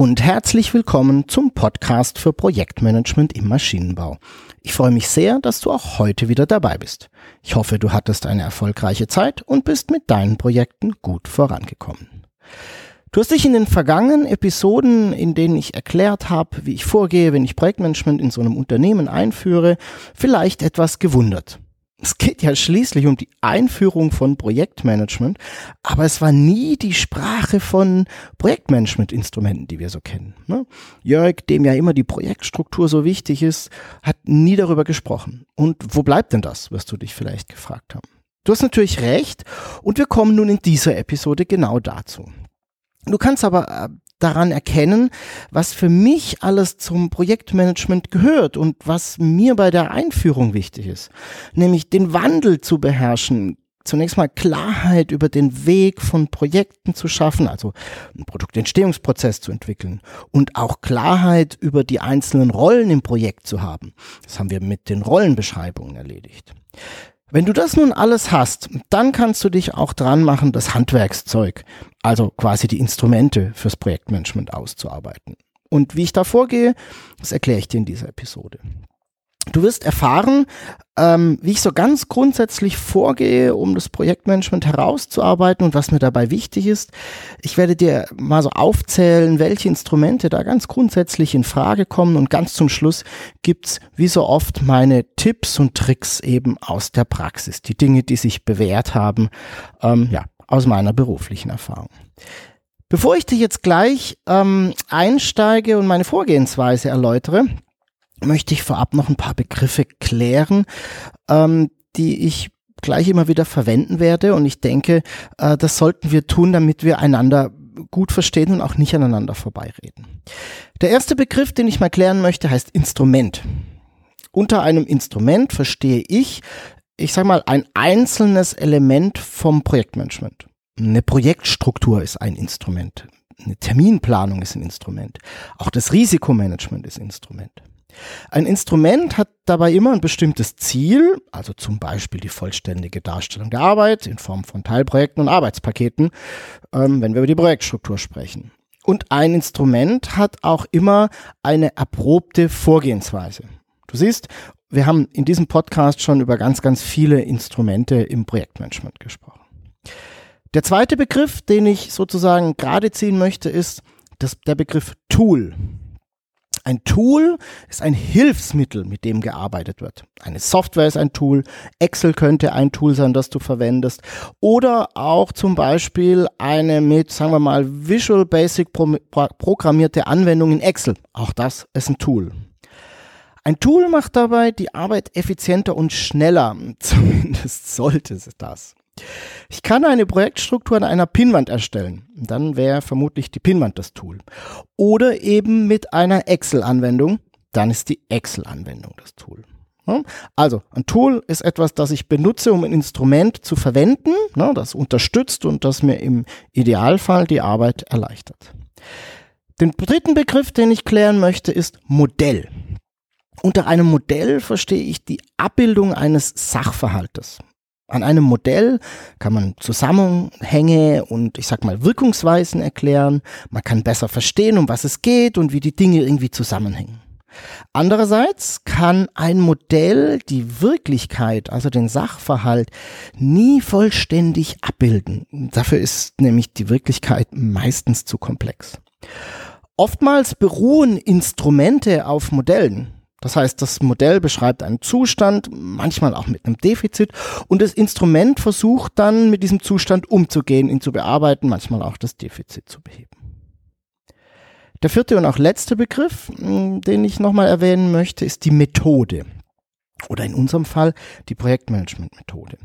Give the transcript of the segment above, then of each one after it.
Und herzlich willkommen zum Podcast für Projektmanagement im Maschinenbau. Ich freue mich sehr, dass du auch heute wieder dabei bist. Ich hoffe, du hattest eine erfolgreiche Zeit und bist mit deinen Projekten gut vorangekommen. Du hast dich in den vergangenen Episoden, in denen ich erklärt habe, wie ich vorgehe, wenn ich Projektmanagement in so einem Unternehmen einführe, vielleicht etwas gewundert. Es geht ja schließlich um die Einführung von Projektmanagement, aber es war nie die Sprache von Projektmanagement-Instrumenten, die wir so kennen. Ne? Jörg, dem ja immer die Projektstruktur so wichtig ist, hat nie darüber gesprochen. Und wo bleibt denn das, wirst du dich vielleicht gefragt haben. Du hast natürlich recht und wir kommen nun in dieser Episode genau dazu. Du kannst aber äh, daran erkennen, was für mich alles zum Projektmanagement gehört und was mir bei der Einführung wichtig ist. Nämlich den Wandel zu beherrschen, zunächst mal Klarheit über den Weg von Projekten zu schaffen, also einen Produktentstehungsprozess zu entwickeln und auch Klarheit über die einzelnen Rollen im Projekt zu haben. Das haben wir mit den Rollenbeschreibungen erledigt. Wenn du das nun alles hast, dann kannst du dich auch dran machen, das Handwerkszeug, also quasi die Instrumente fürs Projektmanagement auszuarbeiten. Und wie ich da vorgehe, das erkläre ich dir in dieser Episode. Du wirst erfahren, ähm, wie ich so ganz grundsätzlich vorgehe, um das Projektmanagement herauszuarbeiten und was mir dabei wichtig ist. Ich werde dir mal so aufzählen, welche Instrumente da ganz grundsätzlich in Frage kommen und ganz zum Schluss gibt's wie so oft meine Tipps und Tricks eben aus der Praxis, die Dinge, die sich bewährt haben, ähm, ja, aus meiner beruflichen Erfahrung. Bevor ich dich jetzt gleich ähm, einsteige und meine Vorgehensweise erläutere, möchte ich vorab noch ein paar Begriffe klären, ähm, die ich gleich immer wieder verwenden werde. Und ich denke, äh, das sollten wir tun, damit wir einander gut verstehen und auch nicht aneinander vorbeireden. Der erste Begriff, den ich mal klären möchte, heißt Instrument. Unter einem Instrument verstehe ich, ich sage mal, ein einzelnes Element vom Projektmanagement. Eine Projektstruktur ist ein Instrument. Eine Terminplanung ist ein Instrument. Auch das Risikomanagement ist ein Instrument. Ein Instrument hat dabei immer ein bestimmtes Ziel, also zum Beispiel die vollständige Darstellung der Arbeit in Form von Teilprojekten und Arbeitspaketen, ähm, wenn wir über die Projektstruktur sprechen. Und ein Instrument hat auch immer eine erprobte Vorgehensweise. Du siehst, wir haben in diesem Podcast schon über ganz, ganz viele Instrumente im Projektmanagement gesprochen. Der zweite Begriff, den ich sozusagen gerade ziehen möchte, ist das, der Begriff Tool. Ein Tool ist ein Hilfsmittel, mit dem gearbeitet wird. Eine Software ist ein Tool, Excel könnte ein Tool sein, das du verwendest. Oder auch zum Beispiel eine mit, sagen wir mal, Visual Basic pro programmierte Anwendung in Excel. Auch das ist ein Tool. Ein Tool macht dabei die Arbeit effizienter und schneller. Zumindest sollte es das. Ich kann eine Projektstruktur an einer Pinwand erstellen. Dann wäre vermutlich die Pinwand das Tool. Oder eben mit einer Excel-Anwendung. Dann ist die Excel-Anwendung das Tool. Also, ein Tool ist etwas, das ich benutze, um ein Instrument zu verwenden, ne, das unterstützt und das mir im Idealfall die Arbeit erleichtert. Den dritten Begriff, den ich klären möchte, ist Modell. Unter einem Modell verstehe ich die Abbildung eines Sachverhaltes. An einem Modell kann man Zusammenhänge und ich sag mal Wirkungsweisen erklären. Man kann besser verstehen, um was es geht und wie die Dinge irgendwie zusammenhängen. Andererseits kann ein Modell die Wirklichkeit, also den Sachverhalt, nie vollständig abbilden. Dafür ist nämlich die Wirklichkeit meistens zu komplex. Oftmals beruhen Instrumente auf Modellen. Das heißt, das Modell beschreibt einen Zustand, manchmal auch mit einem Defizit, und das Instrument versucht dann mit diesem Zustand umzugehen, ihn zu bearbeiten, manchmal auch das Defizit zu beheben. Der vierte und auch letzte Begriff, hm, den ich nochmal erwähnen möchte, ist die Methode. Oder in unserem Fall die Projektmanagement-Methode.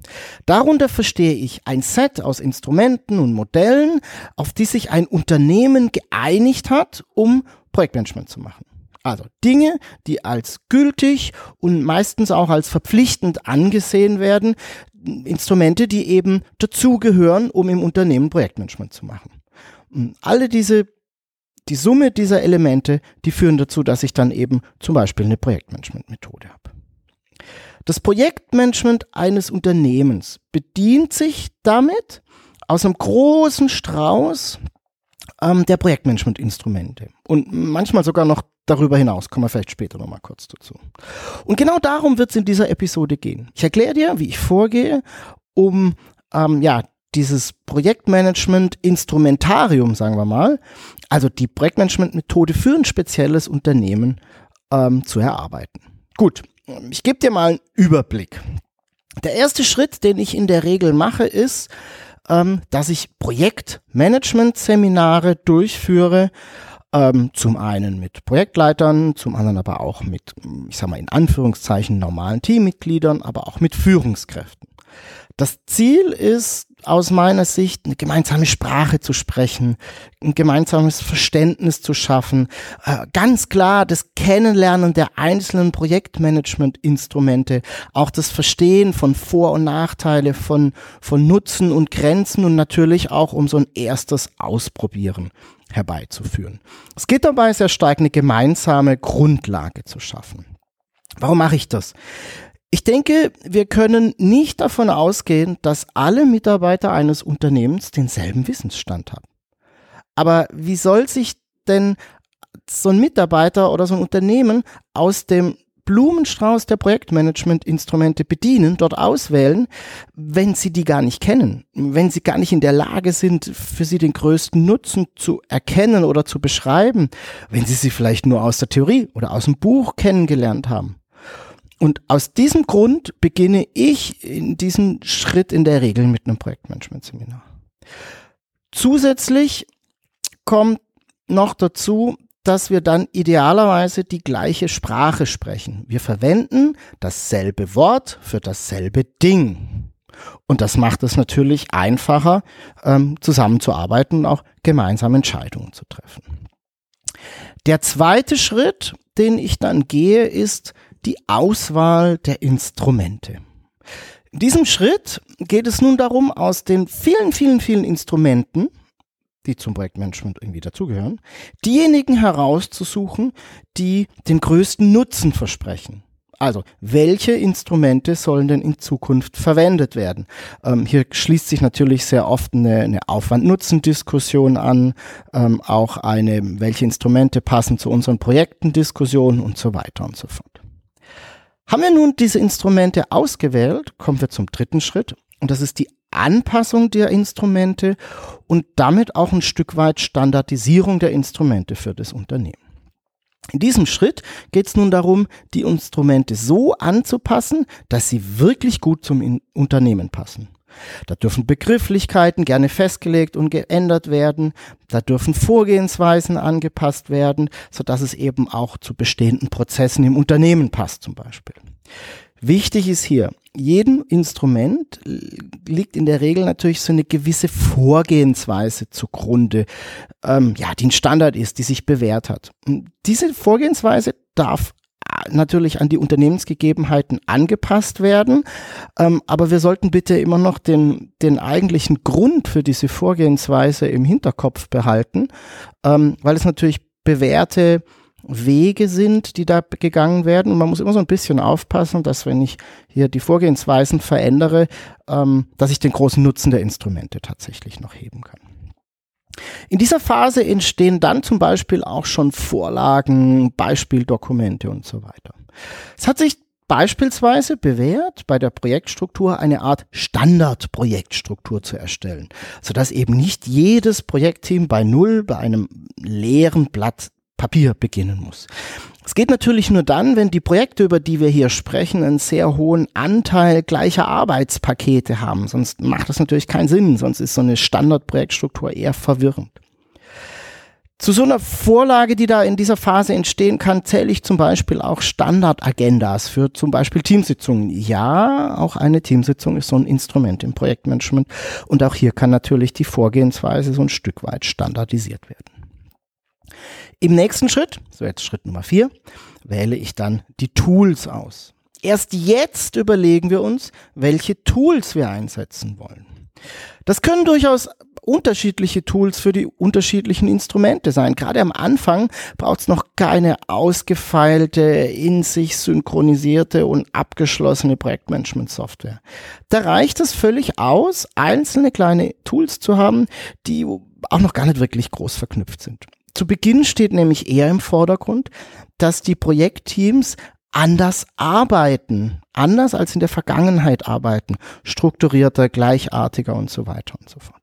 Darunter verstehe ich ein Set aus Instrumenten und Modellen, auf die sich ein Unternehmen geeinigt hat, um Projektmanagement zu machen. Also Dinge, die als gültig und meistens auch als verpflichtend angesehen werden, Instrumente, die eben dazugehören, um im Unternehmen Projektmanagement zu machen. Und alle diese, die Summe dieser Elemente, die führen dazu, dass ich dann eben zum Beispiel eine Projektmanagement-Methode habe. Das Projektmanagement eines Unternehmens bedient sich damit aus einem großen Strauß ähm, der Projektmanagement-Instrumente und manchmal sogar noch darüber hinaus. Kommen wir vielleicht später nochmal kurz dazu. Und genau darum wird es in dieser Episode gehen. Ich erkläre dir, wie ich vorgehe, um ähm, ja dieses Projektmanagement-Instrumentarium, sagen wir mal, also die Projektmanagement-Methode für ein spezielles Unternehmen ähm, zu erarbeiten. Gut, ich gebe dir mal einen Überblick. Der erste Schritt, den ich in der Regel mache, ist, ähm, dass ich Projektmanagement-Seminare durchführe. Ähm, zum einen mit Projektleitern, zum anderen aber auch mit, ich sag mal in Anführungszeichen, normalen Teammitgliedern, aber auch mit Führungskräften. Das Ziel ist aus meiner Sicht, eine gemeinsame Sprache zu sprechen, ein gemeinsames Verständnis zu schaffen, äh, ganz klar das Kennenlernen der einzelnen Projektmanagement-Instrumente, auch das Verstehen von Vor- und Nachteile, von, von Nutzen und Grenzen und natürlich auch um so ein erstes Ausprobieren herbeizuführen. Es geht dabei sehr stark, eine gemeinsame Grundlage zu schaffen. Warum mache ich das? Ich denke, wir können nicht davon ausgehen, dass alle Mitarbeiter eines Unternehmens denselben Wissensstand haben. Aber wie soll sich denn so ein Mitarbeiter oder so ein Unternehmen aus dem Blumenstrauß der Projektmanagement-Instrumente bedienen, dort auswählen, wenn sie die gar nicht kennen, wenn sie gar nicht in der Lage sind, für sie den größten Nutzen zu erkennen oder zu beschreiben, wenn sie sie vielleicht nur aus der Theorie oder aus dem Buch kennengelernt haben. Und aus diesem Grund beginne ich in diesem Schritt in der Regel mit einem Projektmanagement-Seminar. Zusätzlich kommt noch dazu, dass wir dann idealerweise die gleiche Sprache sprechen. Wir verwenden dasselbe Wort für dasselbe Ding. Und das macht es natürlich einfacher, ähm, zusammenzuarbeiten und auch gemeinsam Entscheidungen zu treffen. Der zweite Schritt, den ich dann gehe, ist, die Auswahl der Instrumente. In diesem Schritt geht es nun darum, aus den vielen, vielen, vielen Instrumenten, die zum Projektmanagement irgendwie dazugehören, diejenigen herauszusuchen, die den größten Nutzen versprechen. Also, welche Instrumente sollen denn in Zukunft verwendet werden? Ähm, hier schließt sich natürlich sehr oft eine, eine Aufwand-Nutzen-Diskussion an, ähm, auch eine, welche Instrumente passen zu unseren Projekten, Diskussionen und so weiter und so fort. Haben wir nun diese Instrumente ausgewählt, kommen wir zum dritten Schritt und das ist die Anpassung der Instrumente und damit auch ein Stück weit Standardisierung der Instrumente für das Unternehmen. In diesem Schritt geht es nun darum, die Instrumente so anzupassen, dass sie wirklich gut zum Unternehmen passen. Da dürfen Begrifflichkeiten gerne festgelegt und geändert werden. Da dürfen Vorgehensweisen angepasst werden, sodass es eben auch zu bestehenden Prozessen im Unternehmen passt zum Beispiel. Wichtig ist hier, jedem Instrument liegt in der Regel natürlich so eine gewisse Vorgehensweise zugrunde, ähm, ja, die ein Standard ist, die sich bewährt hat. Und diese Vorgehensweise darf natürlich an die Unternehmensgegebenheiten angepasst werden. Ähm, aber wir sollten bitte immer noch den, den eigentlichen Grund für diese Vorgehensweise im Hinterkopf behalten, ähm, weil es natürlich bewährte Wege sind, die da gegangen werden. Und man muss immer so ein bisschen aufpassen, dass wenn ich hier die Vorgehensweisen verändere, ähm, dass ich den großen Nutzen der Instrumente tatsächlich noch heben kann. In dieser Phase entstehen dann zum Beispiel auch schon Vorlagen, Beispieldokumente und so weiter. Es hat sich beispielsweise bewährt, bei der Projektstruktur eine Art Standardprojektstruktur zu erstellen, sodass eben nicht jedes Projektteam bei Null bei einem leeren Blatt Papier beginnen muss. Es geht natürlich nur dann, wenn die Projekte, über die wir hier sprechen, einen sehr hohen Anteil gleicher Arbeitspakete haben. Sonst macht das natürlich keinen Sinn. Sonst ist so eine Standardprojektstruktur eher verwirrend. Zu so einer Vorlage, die da in dieser Phase entstehen kann, zähle ich zum Beispiel auch Standardagendas für zum Beispiel Teamsitzungen. Ja, auch eine Teamsitzung ist so ein Instrument im Projektmanagement und auch hier kann natürlich die Vorgehensweise so ein Stück weit standardisiert werden. Im nächsten Schritt, so jetzt Schritt Nummer vier, wähle ich dann die Tools aus. Erst jetzt überlegen wir uns, welche Tools wir einsetzen wollen. Das können durchaus unterschiedliche Tools für die unterschiedlichen Instrumente sein. Gerade am Anfang braucht es noch keine ausgefeilte, in sich synchronisierte und abgeschlossene Projektmanagement-Software. Da reicht es völlig aus, einzelne kleine Tools zu haben, die auch noch gar nicht wirklich groß verknüpft sind. Zu Beginn steht nämlich eher im Vordergrund, dass die Projektteams anders arbeiten, anders als in der Vergangenheit arbeiten, strukturierter, gleichartiger und so weiter und so fort.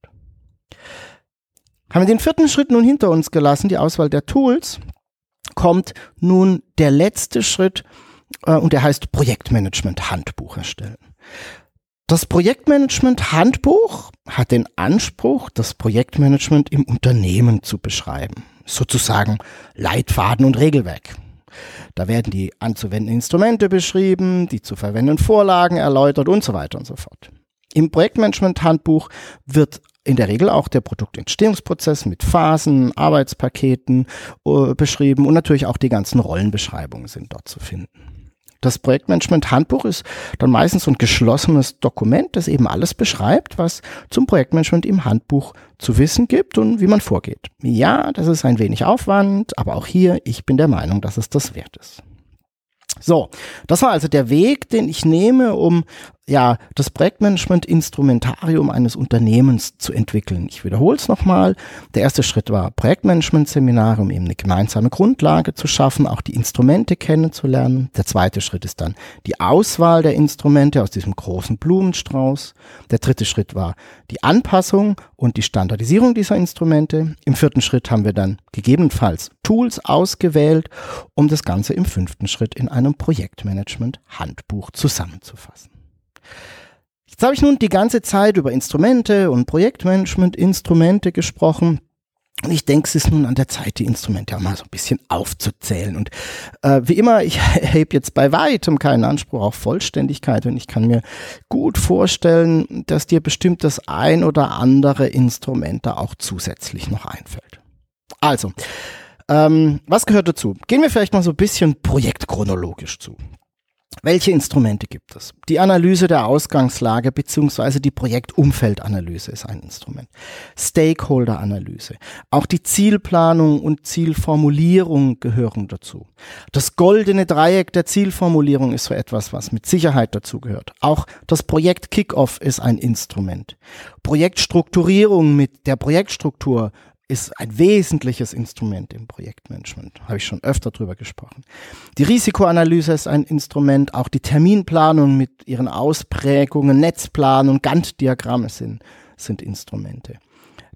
Haben wir den vierten Schritt nun hinter uns gelassen, die Auswahl der Tools, kommt nun der letzte Schritt äh, und der heißt Projektmanagement Handbuch erstellen. Das Projektmanagement Handbuch hat den Anspruch, das Projektmanagement im Unternehmen zu beschreiben. Sozusagen Leitfaden und Regelwerk. Da werden die anzuwendenden Instrumente beschrieben, die zu verwendenden Vorlagen erläutert und so weiter und so fort. Im Projektmanagement-Handbuch wird in der Regel auch der Produktentstehungsprozess mit Phasen, Arbeitspaketen äh, beschrieben und natürlich auch die ganzen Rollenbeschreibungen sind dort zu finden. Das Projektmanagement-Handbuch ist dann meistens so ein geschlossenes Dokument, das eben alles beschreibt, was zum Projektmanagement im Handbuch zu wissen gibt und wie man vorgeht. Ja, das ist ein wenig Aufwand, aber auch hier, ich bin der Meinung, dass es das wert ist. So, das war also der Weg, den ich nehme, um ja, das Projektmanagement-Instrumentarium eines Unternehmens zu entwickeln. Ich wiederhole es nochmal. Der erste Schritt war Projektmanagement-Seminare, um eben eine gemeinsame Grundlage zu schaffen, auch die Instrumente kennenzulernen. Der zweite Schritt ist dann die Auswahl der Instrumente aus diesem großen Blumenstrauß. Der dritte Schritt war die Anpassung und die Standardisierung dieser Instrumente. Im vierten Schritt haben wir dann gegebenenfalls Tools ausgewählt, um das Ganze im fünften Schritt in einem Projektmanagement-Handbuch zusammenzufassen. Jetzt habe ich nun die ganze Zeit über Instrumente und Projektmanagement-Instrumente gesprochen. Und ich denke, es ist nun an der Zeit, die Instrumente auch mal so ein bisschen aufzuzählen. Und äh, wie immer, ich hebe jetzt bei weitem keinen Anspruch auf Vollständigkeit und ich kann mir gut vorstellen, dass dir bestimmt das ein oder andere Instrument da auch zusätzlich noch einfällt. Also, ähm, was gehört dazu? Gehen wir vielleicht mal so ein bisschen projektchronologisch zu. Welche Instrumente gibt es? Die Analyse der Ausgangslage beziehungsweise die Projektumfeldanalyse ist ein Instrument. Stakeholder-Analyse. Auch die Zielplanung und Zielformulierung gehören dazu. Das goldene Dreieck der Zielformulierung ist so etwas, was mit Sicherheit dazu gehört. Auch das Projekt Kickoff ist ein Instrument. Projektstrukturierung mit der Projektstruktur ist ein wesentliches Instrument im Projektmanagement. Habe ich schon öfter drüber gesprochen. Die Risikoanalyse ist ein Instrument, auch die Terminplanung mit ihren Ausprägungen, Netzplanung, Gantt-Diagramme sind, sind Instrumente.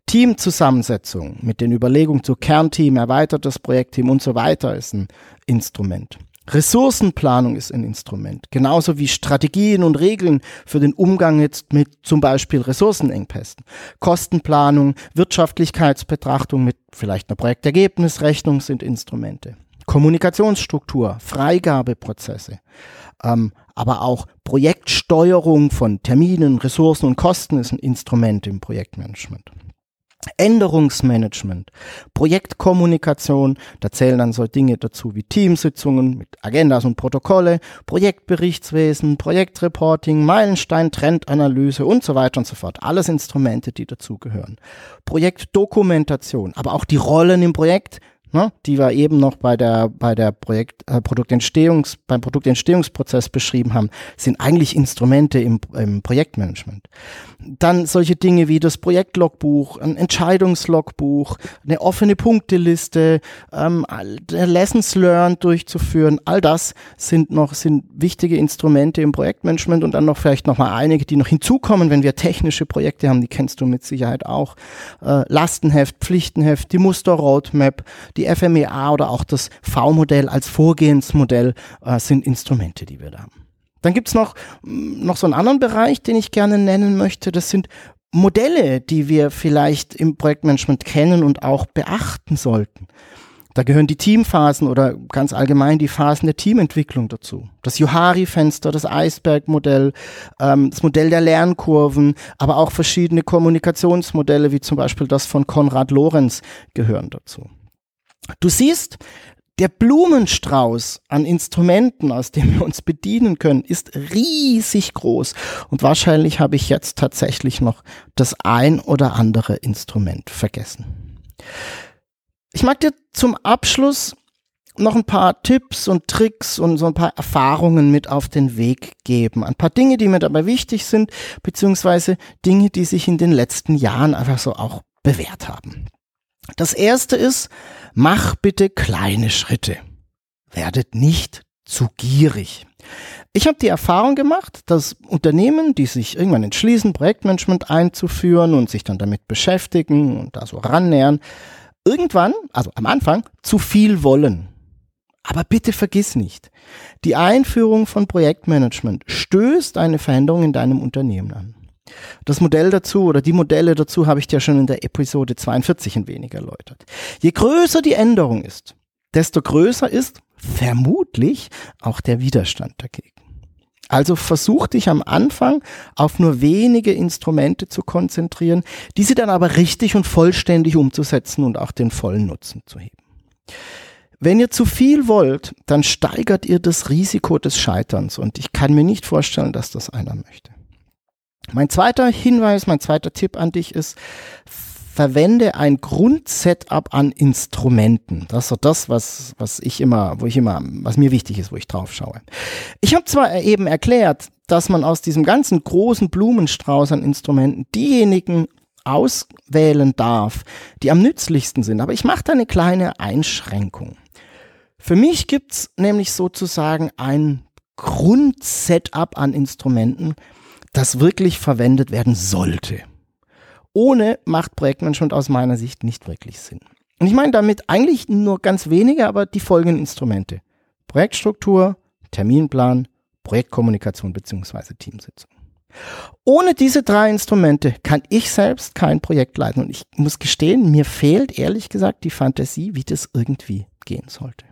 Teamzusammensetzung mit den Überlegungen zu Kernteam, erweitertes Projektteam und so weiter ist ein Instrument. Ressourcenplanung ist ein Instrument, genauso wie Strategien und Regeln für den Umgang jetzt mit zum Beispiel Ressourcenengpässen. Kostenplanung, Wirtschaftlichkeitsbetrachtung mit vielleicht einer Projektergebnisrechnung sind Instrumente. Kommunikationsstruktur, Freigabeprozesse, ähm, aber auch Projektsteuerung von Terminen, Ressourcen und Kosten ist ein Instrument im Projektmanagement. Änderungsmanagement, Projektkommunikation, da zählen dann so Dinge dazu wie Teamsitzungen mit Agendas und Protokolle, Projektberichtswesen, Projektreporting, Meilenstein, Trendanalyse und so weiter und so fort. Alles Instrumente, die dazugehören. Projektdokumentation, aber auch die Rollen im Projekt, ne, die wir eben noch bei der, bei der Projekt, äh, Produktentstehungs, beim Produktentstehungsprozess beschrieben haben, sind eigentlich Instrumente im, im Projektmanagement. Dann solche Dinge wie das Projektlogbuch, ein Entscheidungslogbuch, eine offene Punkteliste, ähm, Lessons learned durchzuführen, all das sind noch, sind wichtige Instrumente im Projektmanagement und dann noch vielleicht noch mal einige, die noch hinzukommen, wenn wir technische Projekte haben, die kennst du mit Sicherheit auch. Äh, Lastenheft, Pflichtenheft, die Muster-Roadmap, die FMEA oder auch das V-Modell als Vorgehensmodell äh, sind Instrumente, die wir da haben. Dann gibt's noch, mm, noch so einen anderen Bereich, den ich gerne nennen möchte. Das sind Modelle, die wir vielleicht im Projektmanagement kennen und auch beachten sollten. Da gehören die Teamphasen oder ganz allgemein die Phasen der Teamentwicklung dazu. Das Johari-Fenster, das Eisberg-Modell, ähm, das Modell der Lernkurven, aber auch verschiedene Kommunikationsmodelle, wie zum Beispiel das von Konrad Lorenz, gehören dazu. Du siehst, der Blumenstrauß an Instrumenten, aus dem wir uns bedienen können, ist riesig groß. Und wahrscheinlich habe ich jetzt tatsächlich noch das ein oder andere Instrument vergessen. Ich mag dir zum Abschluss noch ein paar Tipps und Tricks und so ein paar Erfahrungen mit auf den Weg geben. Ein paar Dinge, die mir dabei wichtig sind, beziehungsweise Dinge, die sich in den letzten Jahren einfach so auch bewährt haben. Das erste ist, mach bitte kleine Schritte. Werdet nicht zu gierig. Ich habe die Erfahrung gemacht, dass Unternehmen, die sich irgendwann entschließen, Projektmanagement einzuführen und sich dann damit beschäftigen und da so rannähern, irgendwann, also am Anfang, zu viel wollen. Aber bitte vergiss nicht, die Einführung von Projektmanagement stößt eine Veränderung in deinem Unternehmen an. Das Modell dazu oder die Modelle dazu habe ich dir schon in der Episode 42 ein wenig erläutert. Je größer die Änderung ist, desto größer ist vermutlich auch der Widerstand dagegen. Also versuch dich am Anfang auf nur wenige Instrumente zu konzentrieren, diese dann aber richtig und vollständig umzusetzen und auch den vollen Nutzen zu heben. Wenn ihr zu viel wollt, dann steigert ihr das Risiko des Scheiterns und ich kann mir nicht vorstellen, dass das einer möchte. Mein zweiter Hinweis, mein zweiter Tipp an dich ist, verwende ein Grundsetup an Instrumenten. Das ist so das, was, was ich immer, wo ich immer, was mir wichtig ist, wo ich drauf schaue. Ich habe zwar eben erklärt, dass man aus diesem ganzen großen Blumenstrauß an Instrumenten diejenigen auswählen darf, die am nützlichsten sind, aber ich mache da eine kleine Einschränkung. Für mich gibt's nämlich sozusagen ein Grundsetup an Instrumenten, das wirklich verwendet werden sollte. Ohne macht Projektmanagement aus meiner Sicht nicht wirklich Sinn. Und ich meine damit eigentlich nur ganz wenige, aber die folgenden Instrumente. Projektstruktur, Terminplan, Projektkommunikation bzw. Teamsitzung. Ohne diese drei Instrumente kann ich selbst kein Projekt leiten. Und ich muss gestehen, mir fehlt ehrlich gesagt die Fantasie, wie das irgendwie gehen sollte.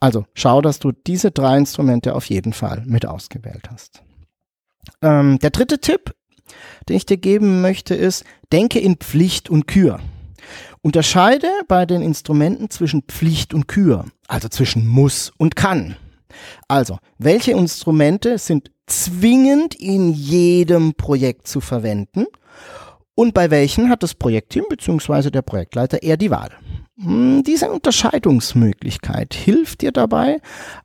Also schau, dass du diese drei Instrumente auf jeden Fall mit ausgewählt hast. Ähm, der dritte Tipp, den ich dir geben möchte, ist, denke in Pflicht und Kür. Unterscheide bei den Instrumenten zwischen Pflicht und Kür, also zwischen muss und kann. Also, welche Instrumente sind zwingend in jedem Projekt zu verwenden und bei welchen hat das Projektteam bzw. der Projektleiter eher die Wahl? Hm, diese Unterscheidungsmöglichkeit hilft dir dabei,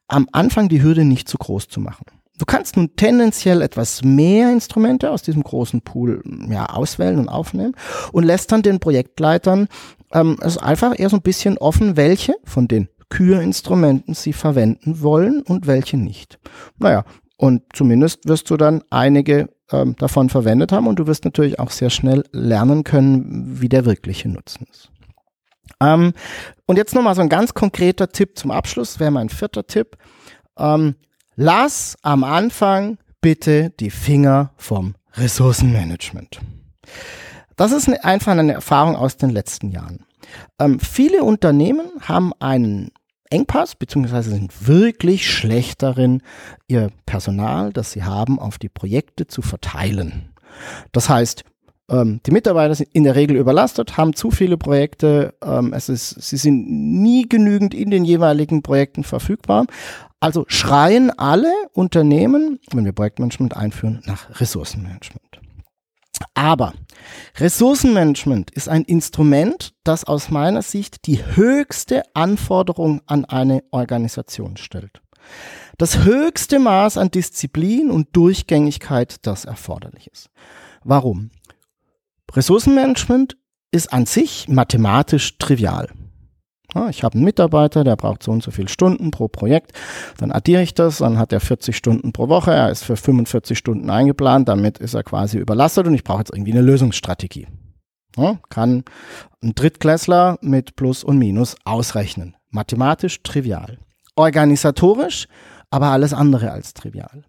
am Anfang die Hürde nicht zu groß zu machen. Du kannst nun tendenziell etwas mehr Instrumente aus diesem großen Pool ja, auswählen und aufnehmen und lässt dann den Projektleitern ähm, es einfach eher so ein bisschen offen, welche von den Kürinstrumenten sie verwenden wollen und welche nicht. Naja, und zumindest wirst du dann einige ähm, davon verwendet haben und du wirst natürlich auch sehr schnell lernen können, wie der wirkliche Nutzen ist. Ähm, und jetzt nochmal so ein ganz konkreter Tipp zum Abschluss, wäre mein vierter Tipp. Ähm, Lass am Anfang bitte die Finger vom Ressourcenmanagement. Das ist einfach eine Erfahrung aus den letzten Jahren. Ähm, viele Unternehmen haben einen Engpass, beziehungsweise sind wirklich schlecht darin, ihr Personal, das sie haben, auf die Projekte zu verteilen. Das heißt, ähm, die Mitarbeiter sind in der Regel überlastet, haben zu viele Projekte, ähm, es ist, sie sind nie genügend in den jeweiligen Projekten verfügbar, also schreien alle Unternehmen, wenn wir Projektmanagement einführen, nach Ressourcenmanagement. Aber Ressourcenmanagement ist ein Instrument, das aus meiner Sicht die höchste Anforderung an eine Organisation stellt. Das höchste Maß an Disziplin und Durchgängigkeit, das erforderlich ist. Warum? Ressourcenmanagement ist an sich mathematisch trivial. Ich habe einen Mitarbeiter, der braucht so und so viele Stunden pro Projekt. Dann addiere ich das, dann hat er 40 Stunden pro Woche. Er ist für 45 Stunden eingeplant, damit ist er quasi überlastet und ich brauche jetzt irgendwie eine Lösungsstrategie. Kann ein Drittklässler mit Plus und Minus ausrechnen. Mathematisch trivial. Organisatorisch aber alles andere als trivial.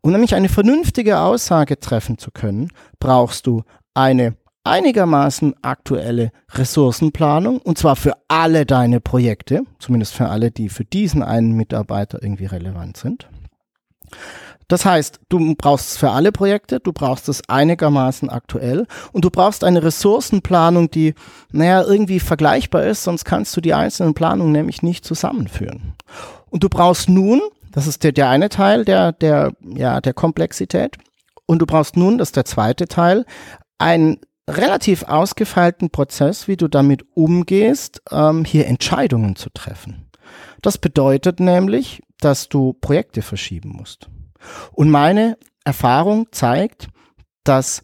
Um nämlich eine vernünftige Aussage treffen zu können, brauchst du eine einigermaßen aktuelle Ressourcenplanung und zwar für alle deine Projekte, zumindest für alle, die für diesen einen Mitarbeiter irgendwie relevant sind. Das heißt, du brauchst es für alle Projekte, du brauchst es einigermaßen aktuell und du brauchst eine Ressourcenplanung, die, naja, irgendwie vergleichbar ist, sonst kannst du die einzelnen Planungen nämlich nicht zusammenführen. Und du brauchst nun, das ist der, der eine Teil der, der, ja, der Komplexität, und du brauchst nun, das ist der zweite Teil, einen relativ ausgefeilten Prozess, wie du damit umgehst, ähm, hier Entscheidungen zu treffen. Das bedeutet nämlich, dass du Projekte verschieben musst. Und meine Erfahrung zeigt, dass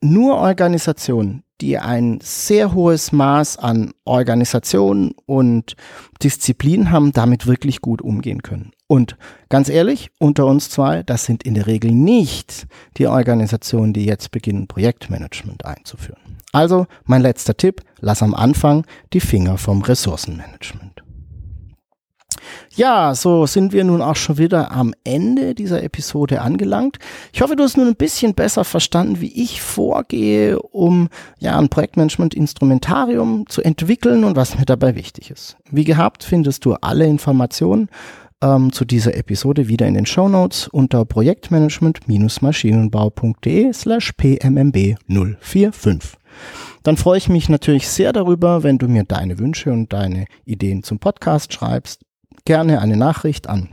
nur Organisationen, die ein sehr hohes Maß an Organisation und Disziplin haben, damit wirklich gut umgehen können. Und ganz ehrlich, unter uns zwei, das sind in der Regel nicht die Organisationen, die jetzt beginnen, Projektmanagement einzuführen. Also mein letzter Tipp, lass am Anfang die Finger vom Ressourcenmanagement. Ja, so sind wir nun auch schon wieder am Ende dieser Episode angelangt. Ich hoffe, du hast nun ein bisschen besser verstanden, wie ich vorgehe, um ja ein Projektmanagement-Instrumentarium zu entwickeln und was mir dabei wichtig ist. Wie gehabt findest du alle Informationen ähm, zu dieser Episode wieder in den Show Notes unter projektmanagement-maschinenbau.de slash pmmb 045. Dann freue ich mich natürlich sehr darüber, wenn du mir deine Wünsche und deine Ideen zum Podcast schreibst gerne eine Nachricht an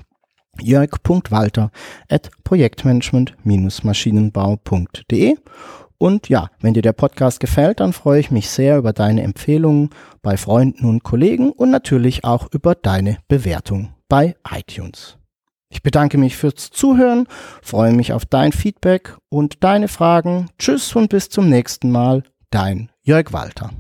jörg.walter at projektmanagement-maschinenbau.de und ja, wenn dir der Podcast gefällt, dann freue ich mich sehr über deine Empfehlungen bei Freunden und Kollegen und natürlich auch über deine Bewertung bei iTunes. Ich bedanke mich fürs Zuhören, freue mich auf dein Feedback und deine Fragen. Tschüss und bis zum nächsten Mal, dein Jörg Walter.